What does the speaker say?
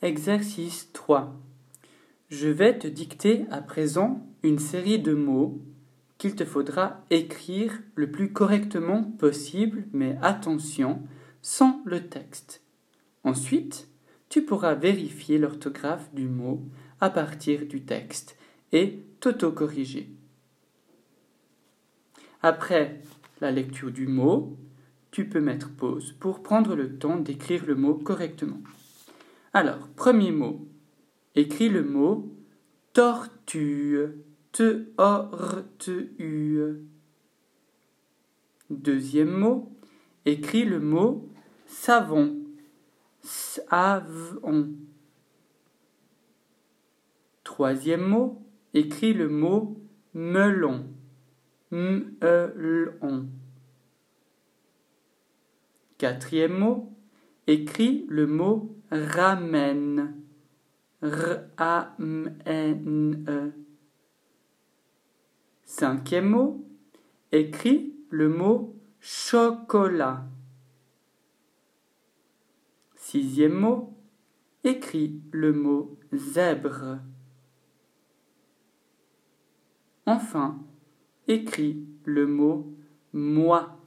Exercice 3. Je vais te dicter à présent une série de mots qu'il te faudra écrire le plus correctement possible, mais attention, sans le texte. Ensuite, tu pourras vérifier l'orthographe du mot à partir du texte et t'auto-corriger. Après la lecture du mot, tu peux mettre pause pour prendre le temps d'écrire le mot correctement. Alors, premier mot. Écris le mot tortue. T-O-R-T-U. Deuxième mot. Écris le mot savon. Savon. Troisième mot. Écris le mot melon. M-E-L-O. Quatrième mot, écris le mot ramen. R-A-M-N-E. Cinquième mot, écris le mot chocolat. Sixième mot, écris le mot zèbre. Enfin, écris le mot moi.